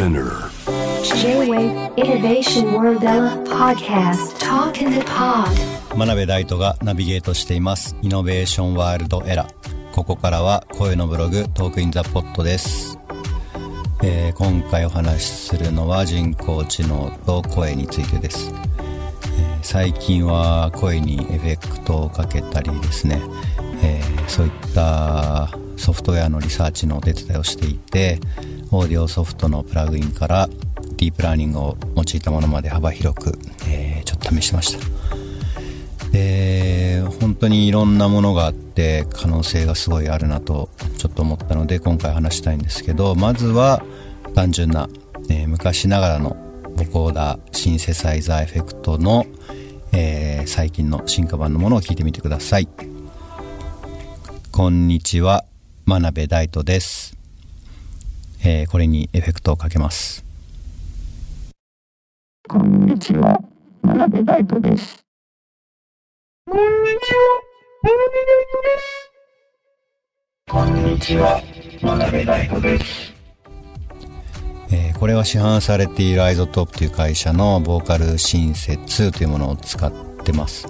Spinner. J-Wave Innovation World Podcast. Talk in the Pod. 真鍋大斗がナビゲートしています。イノベーションワールドエラここからは声のブログトークインザポットです、えー今回お話しするのは人工知能と声についてです、えー最近は声にエフェクトをかけたりですね、えーそういったソフトウェアのリサーチのお手伝いをしていてオーディオソフトのプラグインからディープラーニングを用いたものまで幅広く、えーちょっと試してました。で本当にいろんなものがあって可能性がすごいあるなとちょっと思ったので今回話したいんですけどまずは単純な、えー昔ながらのボコーダーシンセサイザーエフェクトの、えー最近の進化版のものを聞いてみてください。こんにちは真鍋大度です、えーこれにエフェクトをかけますこんにちは、真鍋大度です。こんにちは、真鍋大度です。こんにちは、真鍋大度です。えーこれは市販されている iZotope という会社の VocalSynth 2というものを使ってます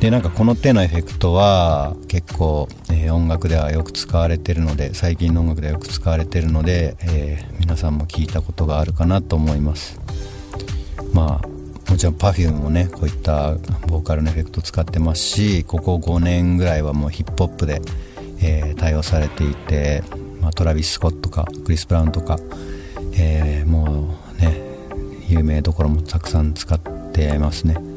でなんかこの手のエフェクトは結構、えー音楽ではよく使われてるので最近の音楽ではよく使われてるので、えー皆さんも聞いたことがあるかなと思います。まあもちろん Perfume もねこういったボーカルのエフェクト使ってますしここ5年ぐらいはもうヒップホップで、えー対応されていて、まあ、トラビス・スコットとかクリス・ブラウンとか、えもうね有名どころもたくさん使ってますね。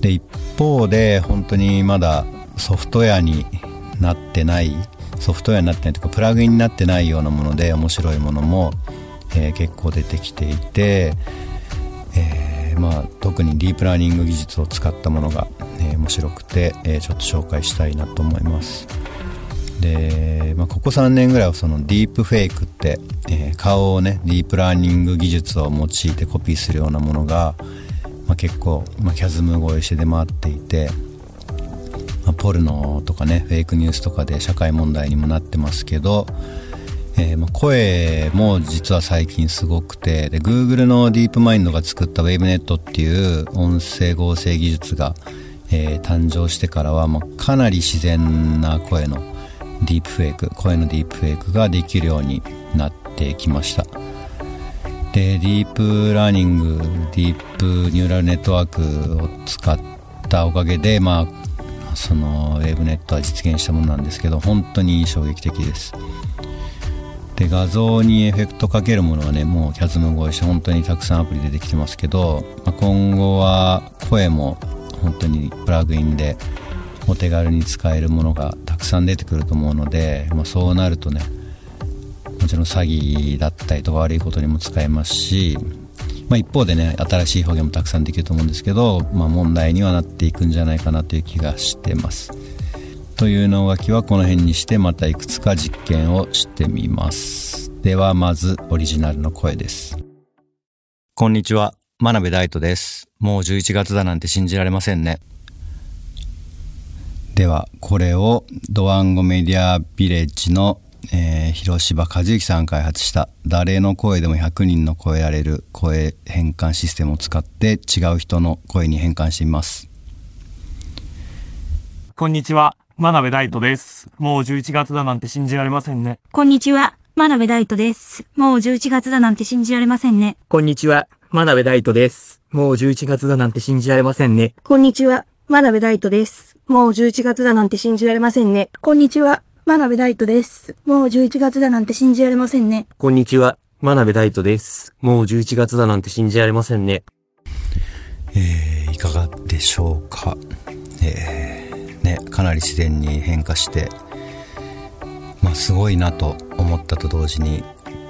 で一方で本当にまだソフトウェアになってないソフトウェアになってないというかプラグインになってないようなもので面白いものも、えー結構出てきていて、えーまあ、特にディープラーニング技術を使ったものが、えー面白くて、えちょっと紹介したいなと思います。で、まあ、ここ3年ぐらいはそのディープフェイクって、え顔をねディープラーニング技術を用いてコピーするようなものが、まあ、結構、まあ、キャズム越えして出回っていて、まあ、ポルノとかねフェイクニュースとかで社会問題にもなってますけど、えーまあ声も実は最近すごくてで Google のディープマインドが作った WaveNet っていう音声合成技術が、えー誕生してからは、ま、かなり自然な声のディープフェイク声のディープフェイクができるようになってきました。でディープラーニングディープニューラルネットワークを使ったおかげでまあそのウェブネットは実現したものなんですけど本当に衝撃的です。で画像にエフェクトかけるものはねもうキャズム越えして本当にたくさんアプリ出てきてますけど、まあ、今後は声も本当にプラグインでお手軽に使えるものがたくさん出てくると思うので、まあ、そうなるとねちろん詐欺だったりとか悪いことにも使えますし、まあ、一方でね新しい表現もたくさんできると思うんですけど、まあ、問題にはなっていくんじゃないかなという気がしてます。というの書きはこの辺にしてまたいくつか実験をしてみます。ではまずオリジナルの声です。こんにちは。真鍋大斗です。もう11月だなんて信じられませんね。ではこれをドワンゴメディアビレッジの、えー広柴和之さんが開発した誰の声でも100人の超えられる声変換システムを使って違う人の声に変換してみますこんにちは、真鍋大斗です。もう11月だなんて信じられませんね。こんにちは、真鍋大斗です。もう11月だなんて信じられませんね。こんにちは、真鍋大斗です。もう11月だなんて信じられませんね。こんにちは、真鍋大斗です。もう11月だなんて信じられませんね。こんにちは、真鍋大斗です。もう11月だなんて信じられませんね。こんにちは、真鍋大斗です。もう11月だなんて信じられませんね。えーいかがでしょうか、えーね、かなり自然に変化して、まあ、すごいなと思ったと同時に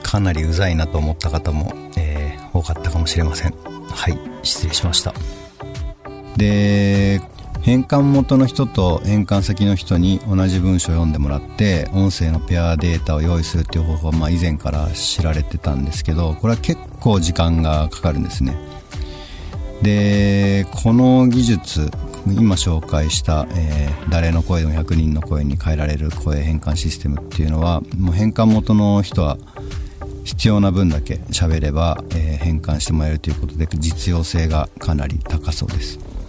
かなりうざいなと思った方も、えー多かったかもしれませんはい失礼しましたで変換元の人と変換先の人に同じ文章を読んでもらって音声のペアデータを用意するっていう方法は、まあ、以前から知られてたんですけどこれは結構時間がかかるんですね。でこの技術今紹介した、えー誰の声でも100人の声に変えられる声変換システムっていうのはもう変換元の人は必要な分だけ喋れば、えー変換してもらえるということで実用性がかなり高そうです。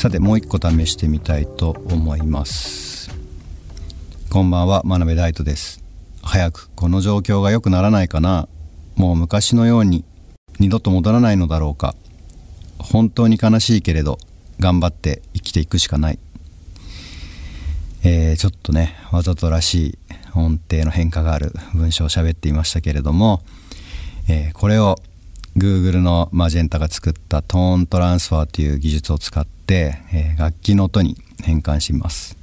さてもう一個試してみたいと思います。こんばんは真鍋大斗です。早くこの状況が良くならないかな。もう昔のように二度と戻らないのだろうか。本当に悲しいけれど頑張って生きていくしかない。えーちょっとねわざとらしい音程の変化がある文章を喋っていましたけれども、えーこれを Google のマジェンタが作ったトーントランスファーという技術を使って、え楽器の音に変換します。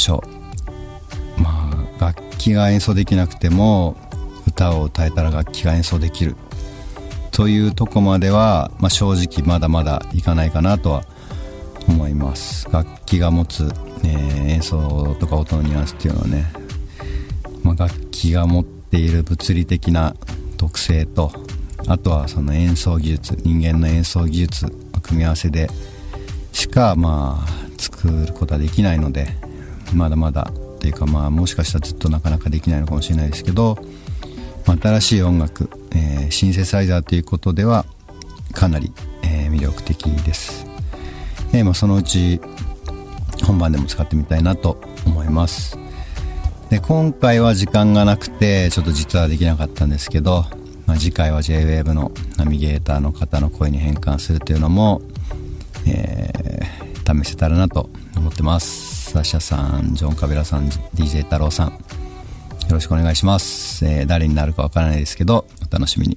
しょう。まあ楽器が演奏できなくても歌を歌えたら楽器が演奏できる。というとこまでは、まあ、正直まだまだいかないかなとは思います。楽器が持つ、えー演奏とか音のニュアンスっていうのはね、まあ、楽器が持っている物理的な特性とあとはその演奏技術人間の演奏技術の組み合わせでしかまあ作ることはできないのでまだまだっていうかまあもしかしたらずっとなかなかできないのかもしれないですけど新しい音楽、えーシンセサイザーということではかなり、えー魅力的です、えーまあ、そのうち本番でも使ってみたいなと思います。で今回は時間がなくてちょっと実はできなかったんですけど、まあ、次回は JWAVE のナビゲーターの方の声に変換するというのも、え試せたらなと思ってます。よろしくお願いします。え、誰になるかわからないですけど、お楽しみに。